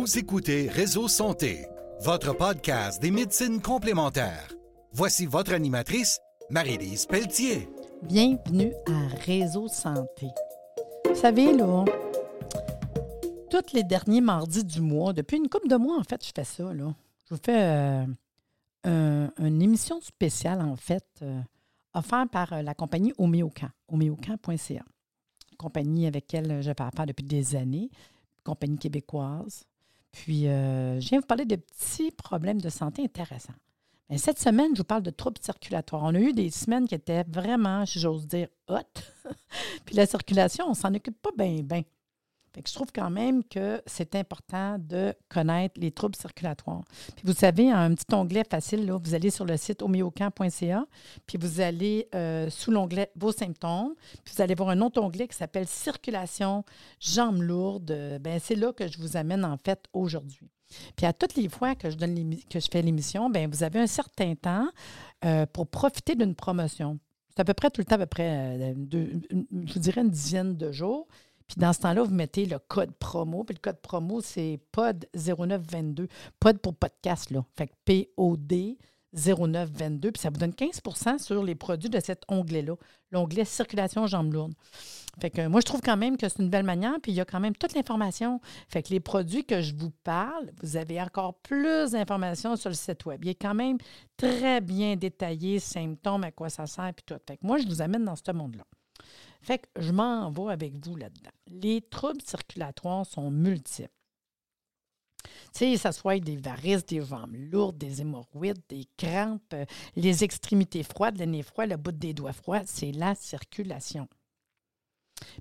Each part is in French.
Vous écoutez Réseau Santé, votre podcast des médecines complémentaires. Voici votre animatrice, Marie-Lise Pelletier. Bienvenue à Réseau Santé. Vous savez, là, tous les derniers mardis du mois, depuis une couple de mois, en fait, je fais ça, là. Je vous fais euh, un- une émission spéciale, en fait, euh, offerte par euh, la compagnie Homéocan, homéocan.ca. Compagnie avec laquelle je affaire depuis des années, compagnie québécoise. Puis, euh, je viens vous parler de petits problèmes de santé intéressants. Mais cette semaine, je vous parle de troubles circulatoires. On a eu des semaines qui étaient vraiment, si j'ose dire, hot. Puis la circulation, on s'en occupe pas bien, bien. Je trouve quand même que c'est important de connaître les troubles circulatoires. Puis vous savez, un petit onglet facile, là, vous allez sur le site homéocan.ca, puis vous allez euh, sous l'onglet Vos symptômes, puis vous allez voir un autre onglet qui s'appelle Circulation, jambes lourdes. Ben, c'est là que je vous amène en fait aujourd'hui. Puis à toutes les fois que je, donne que je fais l'émission, ben vous avez un certain temps euh, pour profiter d'une promotion. C'est à peu près tout le temps, à peu près, euh, je vous dirais une dizaine de jours. Puis dans ce temps-là, vous mettez le code promo. Puis le code promo, c'est POD0922. POD pour podcast, là. Fait que P-O-D 0922. Puis ça vous donne 15% sur les produits de cet onglet-là. L'onglet Circulation jambes lourdes. Fait que moi, je trouve quand même que c'est une belle manière. Puis il y a quand même toute l'information. Fait que les produits que je vous parle, vous avez encore plus d'informations sur le site Web. Il est quand même très bien détaillé, symptômes, à quoi ça sert, puis tout. Fait que moi, je vous amène dans ce monde-là. Fait que je m'en vais avec vous là-dedans. Les troubles circulatoires sont multiples. Tu sais, ça soit des varices, des jambes lourdes, des hémorroïdes, des crampes, euh, les extrémités froides, le nez froid, le bout des doigts froids, c'est la circulation.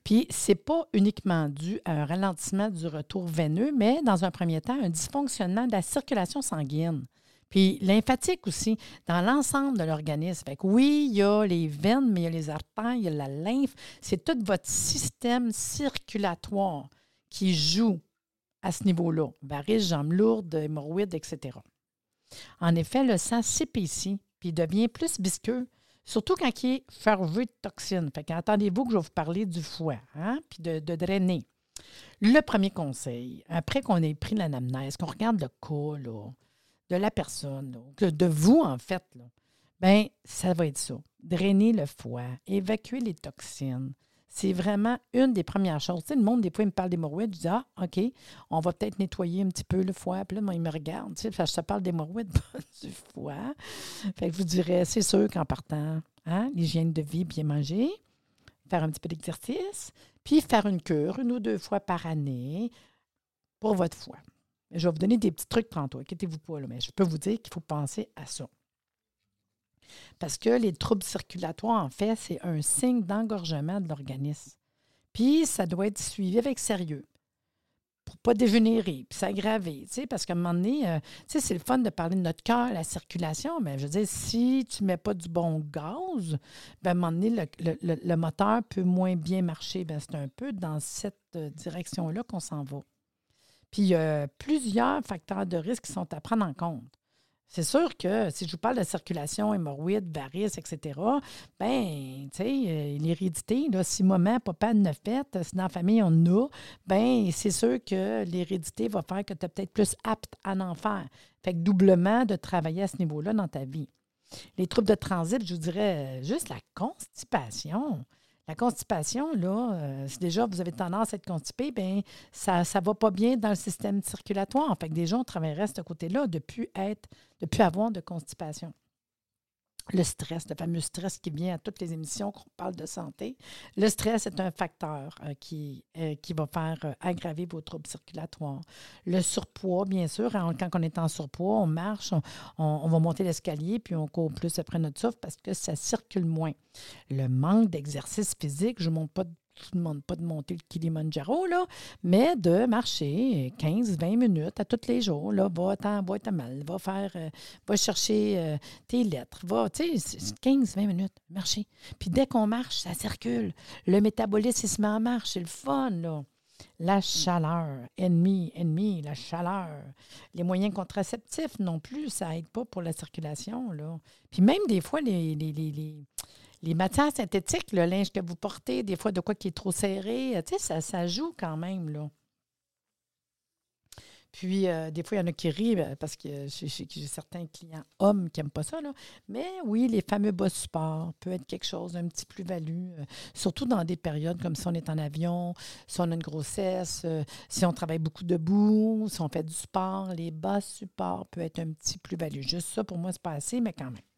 Puis, c'est pas uniquement dû à un ralentissement du retour veineux, mais dans un premier temps, un dysfonctionnement de la circulation sanguine. Puis lymphatique aussi, dans l'ensemble de l'organisme. Fait que oui, il y a les veines, mais il y a les artères, il y a la lymphe. C'est tout votre système circulatoire qui joue à ce niveau-là. Varices, jambes lourdes, hémorroïdes, etc. En effet, le sang s'épaissit, puis devient plus visqueux, surtout quand il est ferveux de toxines. Fait qu'entendez-vous que je vais vous parler du foie, hein, puis de, de drainer. Le premier conseil, après qu'on ait pris l'anamnèse, qu'on regarde le cas, là, de la personne, de vous, en fait, là, ben, ça va être ça. Drainer le foie, évacuer les toxines. C'est vraiment une des premières choses. Tu sais, le monde, des fois, il me parle d'hémorroïdes. Je dis, ah, OK, on va peut-être nettoyer un petit peu le foie. Puis là, moi, il me regarde. Tu sais, je te parle d'hémorroïdes, du foie. Fait que je vous dirais, c'est sûr qu'en partant, hein, l'hygiène de vie, bien manger, faire un petit peu d'exercice, puis faire une cure une ou deux fois par année pour votre foie. Je vais vous donner des petits trucs tantôt, inquiétez-vous pas, là, mais je peux vous dire qu'il faut penser à ça. Parce que les troubles circulatoires, en fait, c'est un signe d'engorgement de l'organisme. Puis, ça doit être suivi avec sérieux pour ne pas dégénérer, puis s'aggraver, parce qu'à un moment donné, euh, c'est le fun de parler de notre cœur, la circulation, mais je veux dire, si tu ne mets pas du bon gaz, ben, à le- le- le moteur peut moins bien marcher. Ben, c'est un peu dans cette euh, direction-là qu'on s'en va. Puis, il y a plusieurs facteurs de risque qui sont à prendre en compte. C'est sûr que si je vous parle de circulation, hémorroïdes, varices, etc., ben, tu sais, euh, l'hérédité, si maman, papa ne fait, si dans la famille on a, ben, c'est sûr que l'hérédité va faire que tu es peut-être plus apte à en faire. Fait que doublement de travailler à ce niveau-là dans ta vie. Les troubles de transit, je vous dirais euh, juste la constipation. La constipation, là, euh, si déjà vous avez tendance à être constipé, bien, ça ne va pas bien dans le système circulatoire. Fait que déjà, on travaillerait à ce côté-là de ne plus être, plus avoir de constipation. Le stress, le fameux stress qui vient à toutes les émissions qu'on parle de santé. Le stress est un facteur euh, qui, euh, qui va faire euh, aggraver vos troubles circulatoires. Le surpoids, bien sûr, hein, quand on est en surpoids, on marche, on, va monter l'escalier, puis on court plus après notre souffle parce que ça circule moins. Le manque d'exercice physique, je ne monte pas ne demande pas de monter le Kilimanjaro, là, mais de marcher 15-20 minutes à tous les jours. Là, va t'en boîte à mal, va faire, euh, va chercher euh, tes lettres, va, tu sais, c'est 15-20 minutes, marcher. Puis dès qu'on marche, ça circule. Le métabolisme, se met en marche, c'est le fun, là. La chaleur, ennemi, ennemi, la chaleur. Les moyens contraceptifs non plus, ça aide pas pour la circulation, là. Puis même des fois, les, les- les matières synthétiques, le linge que vous portez, des fois de quoi qui est trop serré, tu sais, ça, ça joue quand même, là. Puis, euh, des fois, il y en a qui rient ben, parce que j'ai certains clients hommes qui n'aiment pas ça. Là. Mais oui, les fameux bas supports peut être quelque chose, un petit plus-value, euh, surtout dans des périodes comme si on est en avion, si on a une grossesse, euh, si on travaille beaucoup debout, si on fait du sport. Les bas supports peut être un petit plus-value. Juste ça, pour moi, c'est pas assez, mais quand même.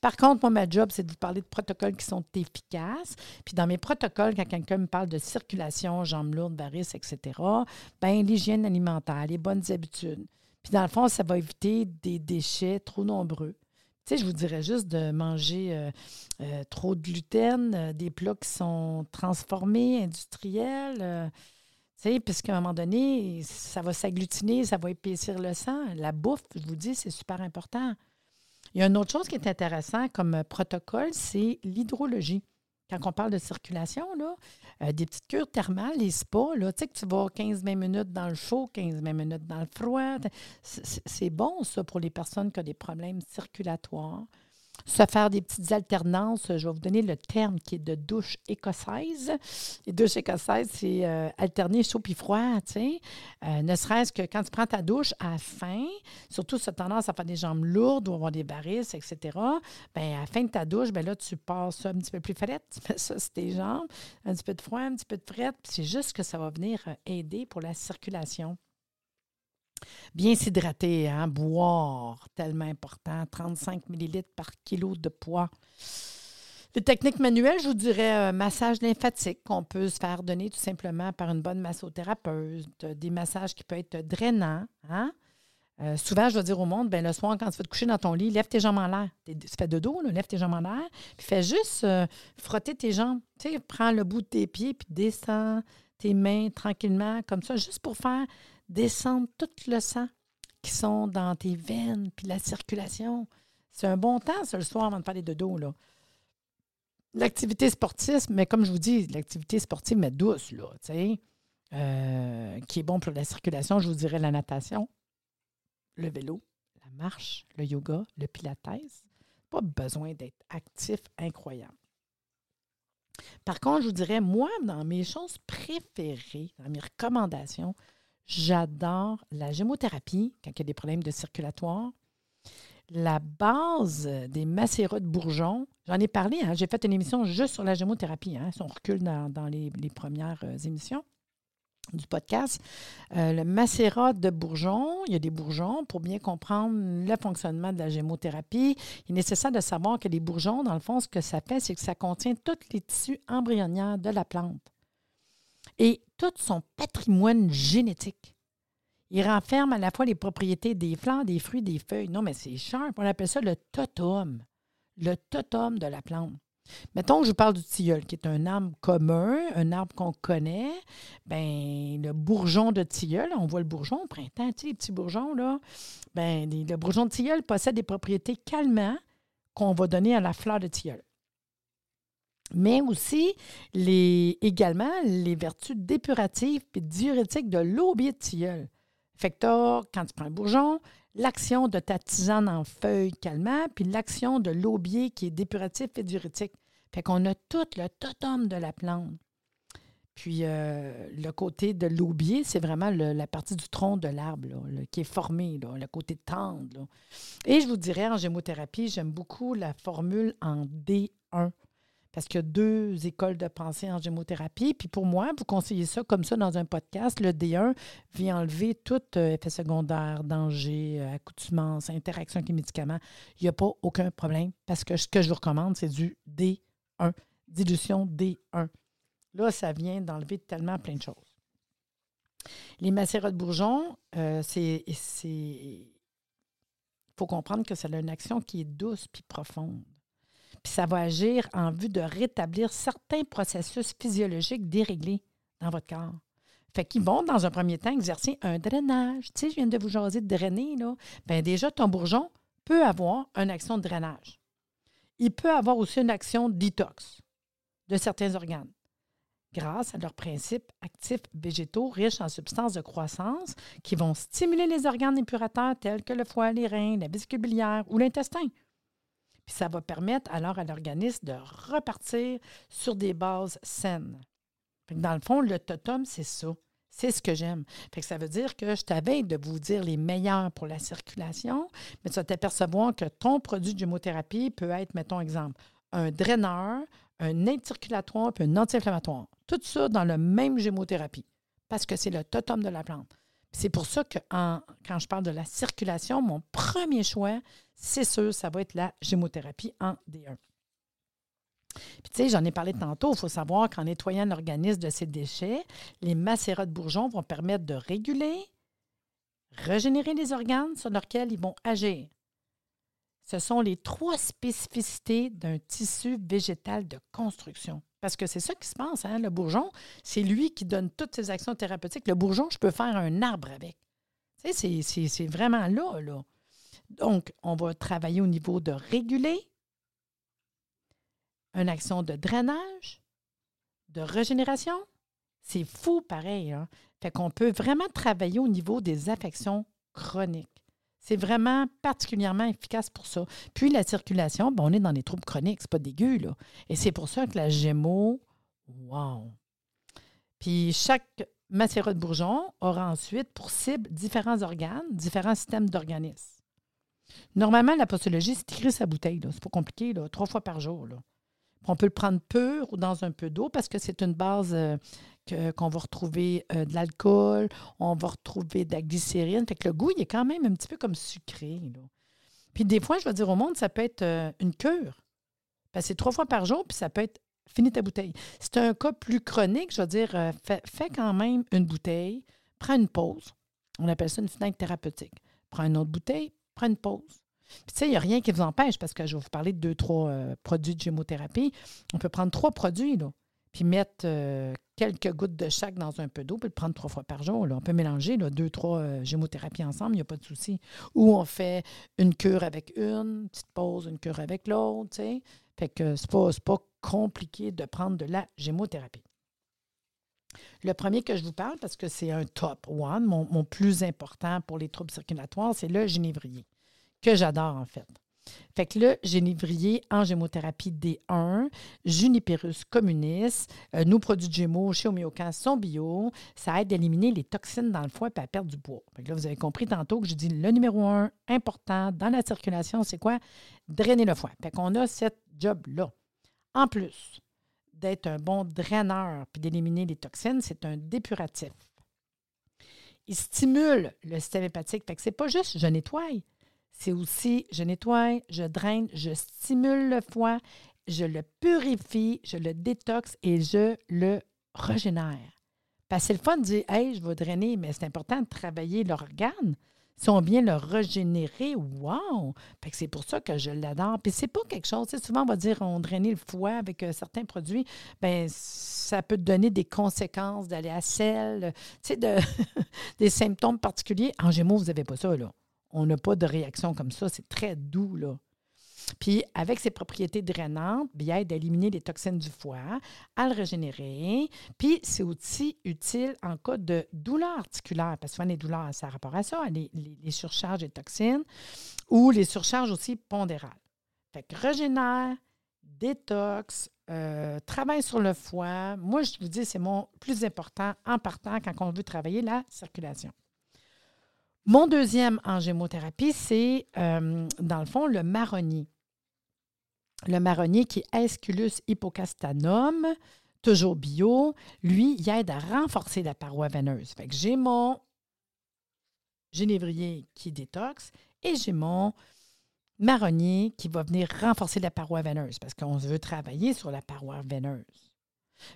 Par contre, moi, ma job, c'est de parler de protocoles qui sont efficaces. Puis dans mes protocoles, quand quelqu'un me parle de circulation, jambes lourdes, varices, etc., bien, l'hygiène alimentaire, les bonnes habitudes. Puis dans le fond, ça va éviter des déchets trop nombreux. Tu sais, je vous dirais juste de manger euh, euh, trop de gluten, euh, des plats qui sont transformés, industriels. tu sais, puisqu'à un moment donné, ça va s'agglutiner, ça va épaissir le sang. La bouffe, je vous dis, c'est super important. Il y a une autre chose qui est intéressante comme euh, protocole, c'est l'hydrologie. Quand on parle de circulation, là, euh, des petites cures thermales, les spas, là, tu sais que tu vas 15-20 minutes dans le chaud, 15-20 minutes dans le froid. C'est bon, ça, pour les personnes qui ont des problèmes circulatoires se faire des petites alternances. Je vais vous donner le terme qui est de douche écossaise. Les douches écossaises, c'est euh, alterner chaud puis froid, tu sais. Euh, ne serait-ce que quand tu prends ta douche à faim, surtout si tu as tendance à faire des jambes lourdes ou avoir des varices, etc., bien, à la fin de ta douche, bien là, tu passes ça un petit peu plus frais. Tu ça sur tes jambes, un petit peu de froid, un petit peu de frais. C'est juste que ça va venir euh, aider pour la circulation. Bien s'hydrater, hein? boire, tellement important, 35 millilitres par kilo de poids. Les techniques manuelles, je vous dirais un massage lymphatique qu'on peut se faire donner tout simplement par une bonne massothérapeute, des massages qui peuvent être drainants. Hein? Euh, souvent, je vais dire au monde, ben, le soir, quand tu vas te coucher dans ton lit, lève tes jambes en l'air. Tu fais de dos, lève tes jambes en l'air, puis fais juste euh, frotter tes jambes. Tu prends le bout de tes pieds, puis descends tes mains tranquillement, comme ça, juste pour faire descendre tout le sang qui sont dans tes veines, puis la circulation. C'est un bon temps, ça, le soir, avant de parler de dos. L'activité sportive, mais comme je vous dis, l'activité sportive, mais douce, là, euh, qui est bon pour la circulation, je vous dirais la natation, le vélo, la marche, le yoga, le pilates. Pas besoin d'être actif incroyable. Par contre, je vous dirais, moi, dans mes choses préférées, dans mes recommandations, J'adore la gémothérapie quand il y a des problèmes de circulatoire. La base des macérats de bourgeons, j'en ai parlé, hein, j'ai fait une émission juste sur la gémothérapie, hein, si on recule dans, les, premières euh, émissions du podcast. Euh, le macérat de bourgeons, il y a des bourgeons. Pour bien comprendre le fonctionnement de la gémothérapie, il est nécessaire de savoir que les bourgeons, dans le fond, ce que ça fait, c'est que ça contient tous les tissus embryonnaires de la plante et tout son patrimoine génétique. Il renferme à la fois les propriétés des flancs, des fruits, des feuilles. Non, mais c'est cher. On appelle ça le totum. Le totum de la plante. Mettons que je parle du tilleul, qui est un arbre commun, un arbre qu'on connaît. Ben, le bourgeon de tilleul, on voit le bourgeon au printemps, tu sais, les petits bourgeons, là. Ben, le bourgeon de tilleul possède des propriétés calmantes qu'on va donner à la fleur de tilleul mais aussi les, également les vertus dépuratives et diurétiques de l'aubier de tilleul. Fait quand tu prends un bourgeon, l'action de ta tisane en feuilles calmant, puis l'action de l'aubier qui est dépuratif et diurétique. Fait qu'on a tout le totum de la plante. Puis euh, le côté de l'aubier, c'est vraiment la partie du tronc de l'arbre qui est formé, le côté tendre. Et je vous dirais, en gémothérapie, j'aime beaucoup la formule en D1 parce qu'il y a deux écoles de pensée en gémothérapie. Puis pour moi, vous conseillez ça comme ça dans un podcast. Le D1 vient enlever tout euh, effet secondaire, danger, euh, accoutumance, interaction avec les médicaments. Il n'y a pas aucun problème parce que ce que je vous recommande, c'est du D1, dilution D1. Là, ça vient d'enlever tellement plein de choses. Les macérats de bourgeons, euh, c'est. Il faut comprendre que ça a une action qui est douce puis profonde puis ça va agir en vue de rétablir certains processus physiologiques déréglés dans votre corps. Fait qu'ils vont, dans un premier temps, exercer un drainage. Tu sais, je viens de vous jaser de drainer, là. Bien, déjà, ton bourgeon peut avoir une action de drainage. Il peut avoir aussi une action détox de certains organes grâce à leurs principes actifs végétaux riches en substances de croissance qui vont stimuler les organes épurateurs tels que le foie, les reins, la vésicule biliaire ou l'intestin. Puis ça va permettre alors à l'organisme de repartir sur des bases saines. Dans le fond, le totum, c'est ça. C'est ce que j'aime. Ça veut dire que je t'avais de vous dire les meilleurs pour la circulation, mais tu vas t'apercevoir que ton produit de gémothérapie peut être, mettons exemple, un draineur, un aide circulatoire puis un anti-inflammatoire. Tout ça dans la même gémothérapie parce que c'est le totem de la plante. C'est pour ça que quand je parle de la circulation, mon premier choix, c'est sûr, ça va être la gémothérapie en D1. Puis, tu sais, j'en ai parlé tantôt, il faut savoir qu'en nettoyant l'organisme de ces déchets, les macérats de bourgeons vont permettre de réguler, régénérer les organes sur lesquels ils vont agir. Ce sont les trois spécificités d'un tissu végétal de construction. Parce que c'est ça qui se passe, hein? le bourgeon, c'est lui qui donne toutes ses actions thérapeutiques. Le bourgeon, je peux faire un arbre avec. C'est vraiment là, là. Donc, on va travailler au niveau de réguler, une action de drainage, de régénération. C'est fou pareil. Hein? Fait qu'on peut vraiment travailler au niveau des affections chroniques. C'est vraiment particulièrement efficace pour ça. Puis la circulation, ben, on est dans les troubles chroniques, c'est pas dégueu. Et c'est pour ça que la Gémeaux, wow! Puis chaque macérat de bourgeon aura ensuite pour cible différents organes, différents systèmes d'organismes. Normalement, la postologie, c'est écrit sa bouteille. C'est pas compliqué, là, trois fois par jour. On peut le prendre pur ou dans un peu d'eau parce que c'est une base euh, qu'on va retrouver euh, de l'alcool, on va retrouver de la glycérine. Fait que le goût, il est quand même un petit peu comme sucré. Puis des fois, je vais dire au monde, ça peut être euh, une cure. C'est trois fois par jour, puis ça peut être fini ta bouteille. Si c'est un cas plus chronique, je vais dire, fais, fais, quand même une bouteille, prends une pause. On appelle ça une fenêtre thérapeutique. Prends une autre bouteille, prends une pause. Puis, tu sais, il n'y a rien qui vous empêche, parce que je vais vous parler de deux, trois euh, produits de gémothérapie. On peut prendre trois produits, là, puis mettre euh, quelques gouttes de chaque dans un peu d'eau, puis le prendre trois fois par jour. Là. On peut mélanger là, deux, trois euh, gémothérapies ensemble, il n'y a pas de souci. Ou on fait une cure avec une, petite pause, une cure avec l'autre, tu sais. Fait que c'est pas, pas compliqué de prendre de la gémothérapie. Le premier que je vous parle, parce que c'est un top one, mon, mon plus important pour les troubles circulatoires, c'est le génévrier que j'adore en fait. Fait que le génévrier en gémothérapie D1, Juniperus communis, euh, nos produits de gémeaux chez Homéocan sont bio. Ça aide à éliminer les toxines dans le foie et à perdre du poids. Là, vous avez compris tantôt que je dis le numéro un important dans la circulation, c'est quoi? Drainer le foie. Fait qu'on a cette job-là. En plus d'être un bon draineur puis d'éliminer les toxines, c'est un dépuratif. Il stimule le système hépatique. Fait que c'est pas juste je nettoie, c'est aussi je nettoie, je draine, je stimule le foie, je le purifie, je le détoxe et je le régénère. Parce que c'est le fun de dire Hey, je vais drainer, mais c'est important de travailler l'organe. Si on vient le régénérer, wow! c'est pour ça que je l'adore. Puis c'est pas quelque chose, souvent on va dire on drainer le foie avec euh, certains produits, ben ça peut donner des conséquences d'aller à sel, de, des symptômes particuliers. En Gémeaux, vous n'avez pas ça, là. On n'a pas de réaction comme ça. C'est très doux, là. Puis, avec ses propriétés drainantes, bien, aide à éliminer les toxines du foie, à le régénérer. Puis, c'est aussi utile en cas de douleur articulaire, parce que souvent, les douleurs, ça a rapport à ça, les, les, surcharges de toxines ou les surcharges aussi pondérales. Fait que régénère, détox, euh, travaille sur le foie. Moi, je vous dis, c'est mon plus important en partant quand on veut travailler la circulation. Mon deuxième en gémothérapie, c'est, euh, dans le fond, le marronnier. Le marronnier qui est Aesculus hippocastanum, toujours bio. Lui, il aide à renforcer la paroi veineuse. Fait que j'ai mon génévrier qui détoxe et j'ai mon marronnier qui va venir renforcer la paroi veineuse parce qu'on veut travailler sur la paroi veineuse.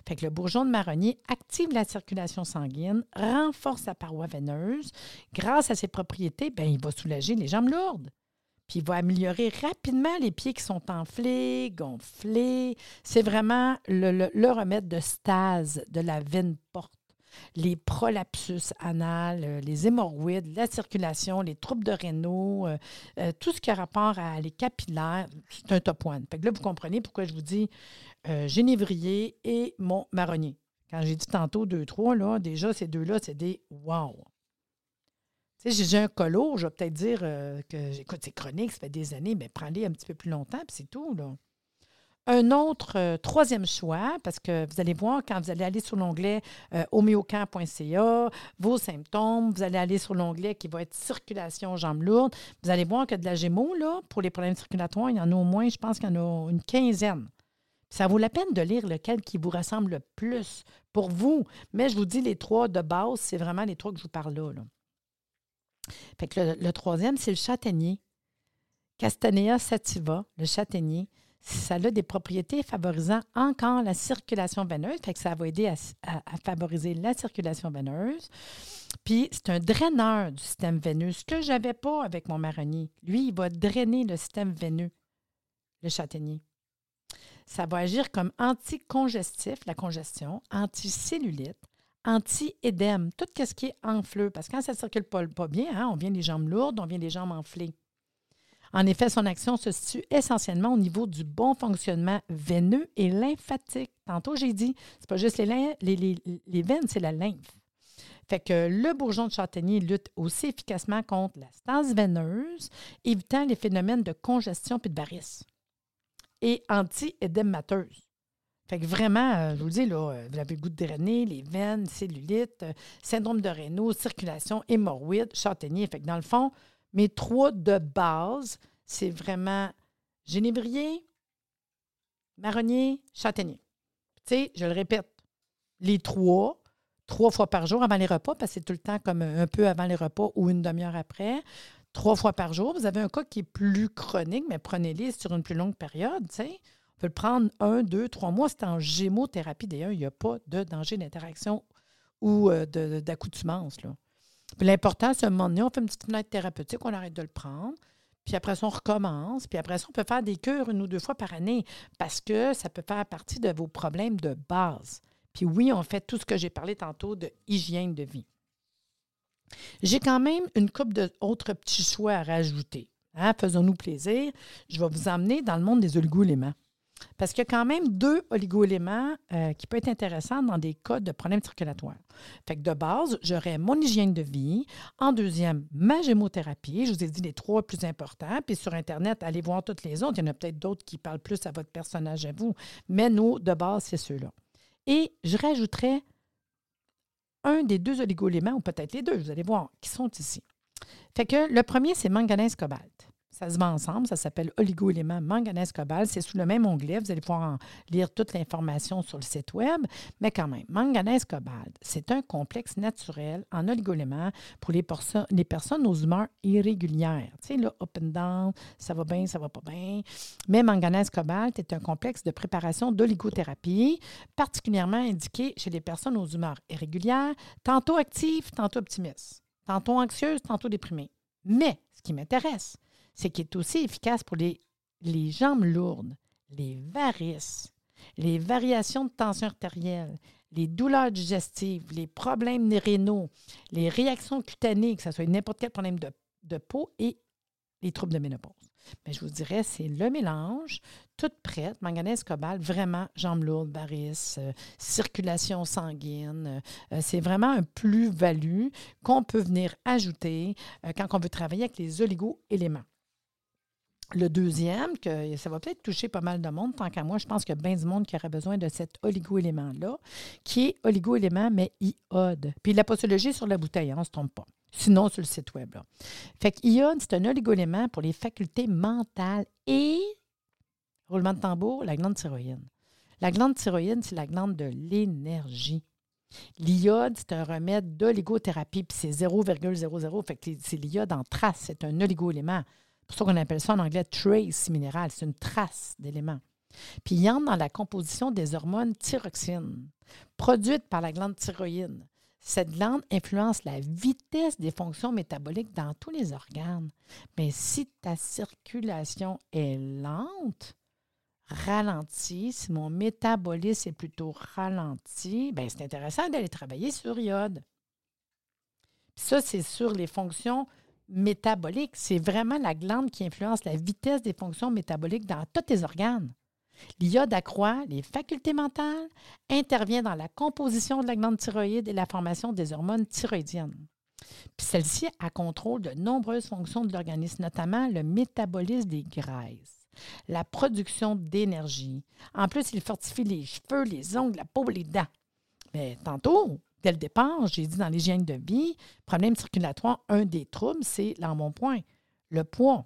Fait que le bourgeon de marronnier active la circulation sanguine, renforce la paroi veineuse. Grâce à ses propriétés, ben, il va soulager les jambes lourdes. Puis il va améliorer rapidement les pieds qui sont enflés, gonflés. C'est vraiment le, remède de stase de la veine porte les prolapsus anal, euh, les hémorroïdes, la circulation, les troubles de rénaux, euh, euh, tout ce qui a rapport à les capillaires, c'est un top one. Fait que là, vous comprenez pourquoi je vous dis génévrier et mon marronnier. Quand j'ai dit tantôt deux, trois, là, déjà, ces deux-là, c'est des wow. Tu sais, j'ai un colo, je vais peut-être dire que, écoute, c'est chronique, ça fait des années, mais prends-les un petit peu plus longtemps, puis c'est tout. Un autre euh, troisième choix, parce que vous allez voir quand vous allez aller sur l'onglet euh, vos symptômes, vous allez aller sur l'onglet qui va être circulation jambes lourdes. Vous allez voir que de la Gémeaux, pour les problèmes circulatoires, il y en a au moins, je pense qu'il y en a une quinzaine. Ça vaut la peine de lire lequel qui vous ressemble le plus pour vous. Mais je vous dis, les trois de base, c'est vraiment les trois que je vous parle là. Fait que le, troisième, c'est le châtaignier. Castanea sativa, le châtaignier ça a des propriétés favorisant encore la circulation veineuse, fait ça va aider à, favoriser la circulation veineuse. Puis c'est un draineur du système veineux, ce que je n'avais pas avec mon marronnier. Lui, il va drainer le système veineux, le châtaignier. Ça va agir comme anticongestif, la congestion, anticellulite, anti-édème, tout ce qui est enfleux. Parce que quand ça ne circule pas, bien, hein, on vient les jambes lourdes, on vient les jambes enflées. En effet, son action se situe essentiellement au niveau du bon fonctionnement veineux et lymphatique. Tantôt, j'ai dit, c'est pas juste les, les, veines, c'est la lymphe. Fait que le bourgeon de châtaignier lutte aussi efficacement contre la stase veineuse, évitant les phénomènes de congestion puis de varices. Et anti-édémateuse. Fait que vraiment, euh, je vous le dis, là, euh, vous avez le goût de drainer, les veines, cellulite, euh, syndrome de Raynaud, circulation, hémorroïdes, châtaignier. Fait que dans le fond, mes trois de base, c'est vraiment génévrier, marronnier, châtaignier. Tu sais, je le répète, les trois, trois fois par jour avant les repas, parce que c'est tout le temps comme un peu avant les repas ou une demi-heure après. Trois fois par jour. Vous avez un cas qui est plus chronique, mais prenez-les sur une plus longue période. On peut le prendre un, deux, trois mois. C'est en gémothérapie. D'ailleurs, il n'y a pas de danger d'interaction ou euh, d'accoutumance. L'important, c'est un moment donné, on fait une petite fenêtre thérapeutique, on arrête de le prendre. Puis après ça, on recommence. Puis après ça, on peut faire des cures une ou deux fois par année parce que ça peut faire partie de vos problèmes de base. Puis oui, on fait tout ce que j'ai parlé tantôt de hygiène de vie. J'ai quand même une coupe d'autres petits choix à rajouter. Hein? Faisons-nous plaisir. Je vais vous emmener dans le monde des oligo-éléments. Parce qu'il y a quand même deux oligoéléments euh, qui peuvent être intéressants dans des cas de problèmes circulatoires. Fait que de base, j'aurais mon hygiène de vie. En deuxième, ma gémothérapie. Je vous ai dit les trois plus importants. Puis sur Internet, allez voir toutes les autres. Il y en a peut-être d'autres qui parlent plus à votre personnage à vous. Mais nous, de base, c'est ceux-là. Et je rajouterais un des deux oligoéléments, ou peut-être les deux, vous allez voir, qui sont ici. Fait que le premier, c'est manganèse cobalt. Ça se vend ensemble. Ça s'appelle Oligo-éléments manganèse cobalt. C'est sous le même onglet. Vous allez pouvoir lire toute l'information sur le site Web. Mais quand même, manganèse cobalt, c'est un complexe naturel en oligo-éléments pour les, les personnes aux humeurs irrégulières. Tu sais, là, up and down, ça va bien, ça va pas bien. Mais manganèse cobalt est un complexe de préparation d'oligothérapie, particulièrement indiqué chez les personnes aux humeurs irrégulières, tantôt actives, tantôt optimistes, tantôt anxieuses, tantôt déprimées. Mais ce qui m'intéresse, c'est qu'il est aussi efficace pour les, jambes lourdes, les varices, les variations de tension artérielle, les douleurs digestives, les problèmes rénaux, les réactions cutanées, que ce soit n'importe quel problème de, peau et les troubles de ménopause. Mais je vous dirais, c'est le mélange, toute prête, manganèse cobalt, vraiment jambes lourdes, varices, euh, circulation sanguine. Euh, c'est vraiment un plus-value qu'on peut venir ajouter euh, quand on veut travailler avec les oligo-éléments. Le deuxième, que ça va peut-être toucher pas mal de monde, tant qu'à moi, je pense qu'il y a bien du monde qui aurait besoin de cet oligo-élément-là, qui est oligo-élément, mais iode. Puis la postologie sur la bouteille, hein, on ne se trompe pas. Sinon, sur le site web. Là. Fait que iode, c'est un oligo-élément pour les facultés mentales et, roulement de tambour, la glande thyroïde. La glande thyroïde, c'est la glande de l'énergie. L'iode, c'est un remède d'oligothérapie, puis c'est 0,00. Fait que c'est l'iode en trace, c'est un oligo-élément. C'est pour ça qu'on appelle ça en anglais trace minéral. C'est une trace d'éléments. Puis il y en a dans la composition des hormones thyroxine, produites par la glande thyroïde. Cette glande influence la vitesse des fonctions métaboliques dans tous les organes. Mais si ta circulation est lente, ralentie, si mon métabolisme est plutôt ralenti, bien, c'est intéressant d'aller travailler sur iode. ça, c'est sur les fonctions métabolique. C'est vraiment la glande qui influence la vitesse des fonctions métaboliques dans tous tes organes. L'iode accroît les facultés mentales, intervient dans la composition de la glande thyroïde et la formation des hormones thyroïdiennes. Puis celle-ci a contrôle de nombreuses fonctions de l'organisme, notamment le métabolisme des graisses. la production d'énergie. En plus, il fortifie les cheveux, les ongles, la peau, les dents. Mais tantôt, dès le départ, j'ai dit dans l'hygiène de vie, problème circulatoire, un des troubles, c'est l'embonpoint, le poids.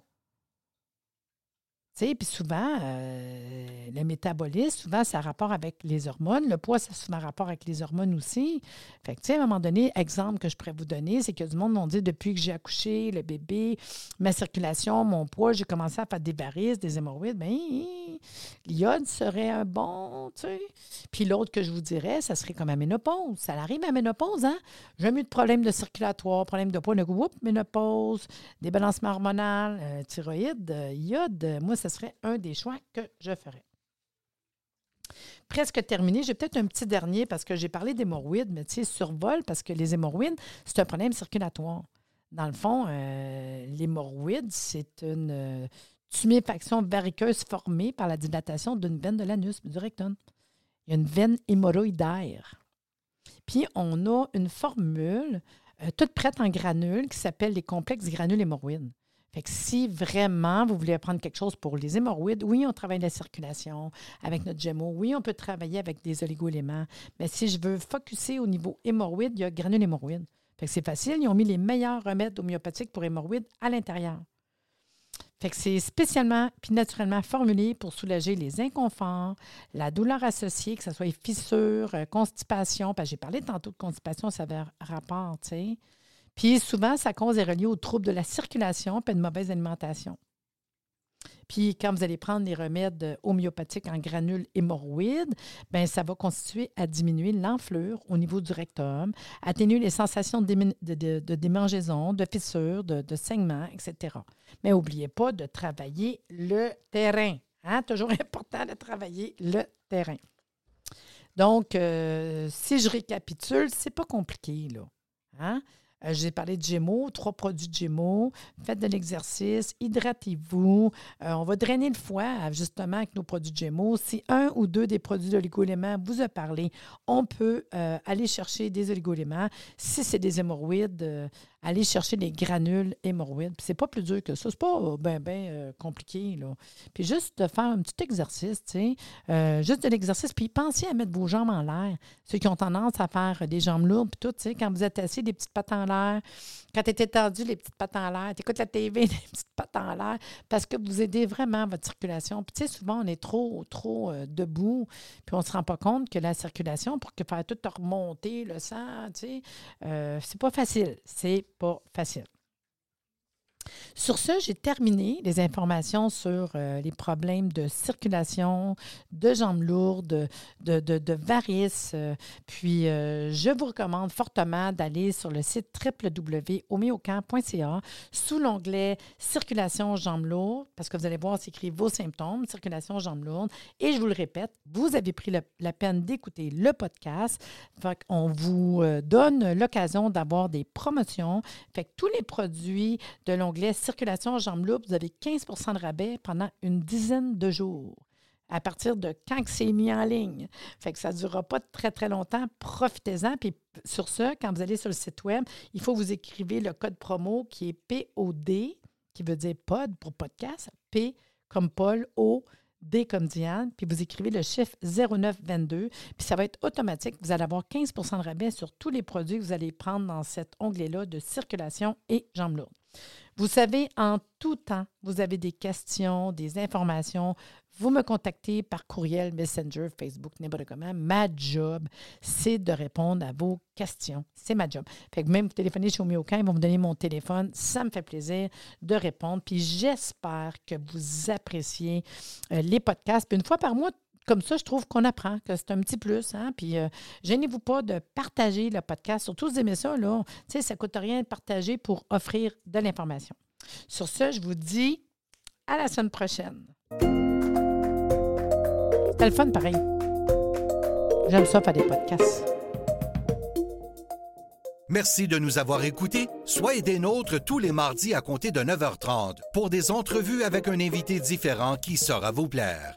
Puis souvent, euh, le métabolisme, souvent, ça a rapport avec les hormones. Le poids, ça a souvent rapport avec les hormones aussi. Fait que, tu sais, à un moment donné, exemple que je pourrais vous donner, c'est que du monde m'ont dit depuis que j'ai accouché, le bébé, ma circulation, mon poids, j'ai commencé à faire des varices, des hémorroïdes. Bien, l'iode serait un bon, tu sais. Puis l'autre que je vous dirais, ça serait comme la ménopause. Ça arrive à ménopause, hein? J'ai eu de problèmes de circulatoire, problème de poids, de groupe, ménopause, débalancement hormonal, euh, thyroïde, euh, iode. Moi, ça serait un des choix que je ferais. Presque terminé. J'ai peut-être un petit dernier parce que j'ai parlé d'hémorroïdes, mais tu sais, survol parce que les hémorroïdes, c'est un problème circulatoire. Dans le fond, euh, l'hémorroïde, c'est une euh, tuméfaction variqueuse formée par la dilatation d'une veine de l'anus, du rectum. Il y a une veine hémorroïdaire. Puis, on a une formule euh, toute prête en granules qui s'appelle les complexes granules hémorroïdes si vraiment vous voulez apprendre quelque chose pour les hémorroïdes, oui, on travaille la circulation avec notre Gémeaux. Oui, on peut travailler avec des oligo-éléments. Mais si je veux focuser au niveau hémorroïde, il y a granule hémorroïde. Fait que c'est facile. Ils ont mis les meilleurs remèdes homéopathiques pour hémorroïdes à l'intérieur. Fait que c'est spécialement puis naturellement formulé pour soulager les inconforts, la douleur associée, que ce soit fissures, euh, constipation. Parce que j'ai parlé tantôt de constipation, ça avait rapport, tu sais. Puis souvent, sa cause est reliée aux troubles de la circulation et une mauvaise alimentation. Puis quand vous allez prendre les remèdes homéopathiques en granules hémorroïdes, bien, ça va constituer à diminuer l'enflure au niveau du rectum, atténuer les sensations de, démangeaison, de fissures, de, saignements, etc. Mais n'oubliez pas de travailler le terrain. Hein? Toujours important de travailler le terrain. Donc, euh, si je récapitule, c'est pas compliqué, là. Hein? Euh, j'ai parlé de Gémeaux, trois produits de Gémeaux. Faites de l'exercice, hydratez-vous. Euh, on va drainer le foie justement avec nos produits de Gémeaux. Si un ou deux des produits d'oligo-éléments vous a parlé, on peut euh, aller chercher des oligo-éléments. Si c'est des hémorroïdes, aller chercher des granules hémorroïdes. c'est pas plus dur que ça. C'est pas bien ben, compliqué. Là. Puis juste de faire un petit exercice, tu sais, juste de l'exercice. Puis pensez à mettre vos jambes en l'air. Ceux qui ont tendance à faire des jambes lourdes, puis tout, tu sais, quand vous êtes assis, des petites pattes en l'air. Quand tu étais tendu, les petites pattes en l'air. Tu écoutes la TV, les petites pattes en l'air, parce que vous aidez vraiment votre circulation. Puis, tu sais, souvent, on est trop, trop euh, debout, puis on ne se rend pas compte que la circulation, pour que faire tout remonter le sang, tu sais, euh, c'est pas facile. C'est pas facile. Sur ce, j'ai terminé les informations sur euh, les problèmes de circulation, de jambes lourdes, de, varices. Euh, puis, euh, je vous recommande fortement d'aller sur le site www.homéocamp.ca sous l'onglet Circulation jambes lourdes, parce que vous allez voir, c'est écrit vos symptômes, circulation jambes lourdes. Et je vous le répète, vous avez pris la peine d'écouter le podcast. On vous donne l'occasion d'avoir des promotions. Tous les produits de l'onglet circulation jambes lourdes, vous avez 15 de rabais pendant une dizaine de jours à partir de quand c'est mis en ligne. Fait que ça ne durera pas très, très longtemps. Profitez-en. Puis sur ce, quand vous allez sur le site web, il faut vous écrivez le code promo qui est POD, qui veut dire pod pour podcast, P comme Paul, O, D comme Diane, puis vous écrivez le chiffre 0922, puis ça va être automatique. Vous allez avoir 15 de rabais sur tous les produits que vous allez prendre dans cet onglet-là de circulation et jambes lourdes. Vous savez, en tout temps, vous avez des questions, des informations. Vous me contactez par courriel, Messenger, Facebook, n'importe comment. Ma job, c'est de répondre à vos questions. C'est ma job. Fait que même vous téléphonez chez Omiocan, ils vont me donner mon téléphone. Ça me fait plaisir de répondre. Puis j'espère que vous appréciez euh, les podcasts. Une fois par mois, comme ça, je trouve qu'on apprend, que c'est un petit plus. Hein? Puis, euh, gênez-vous pas de partager le podcast. Surtout, vous aimez ça, là. Tu sais, ça ne coûte rien de partager pour offrir de l'information. Sur ce, je vous dis à la semaine prochaine. C'était le fun, pareil. J'aime ça faire des podcasts. Merci de nous avoir écoutés. Soyez des nôtres tous les mardis à compter de 9h30 pour des entrevues avec un invité différent qui saura vous plaire.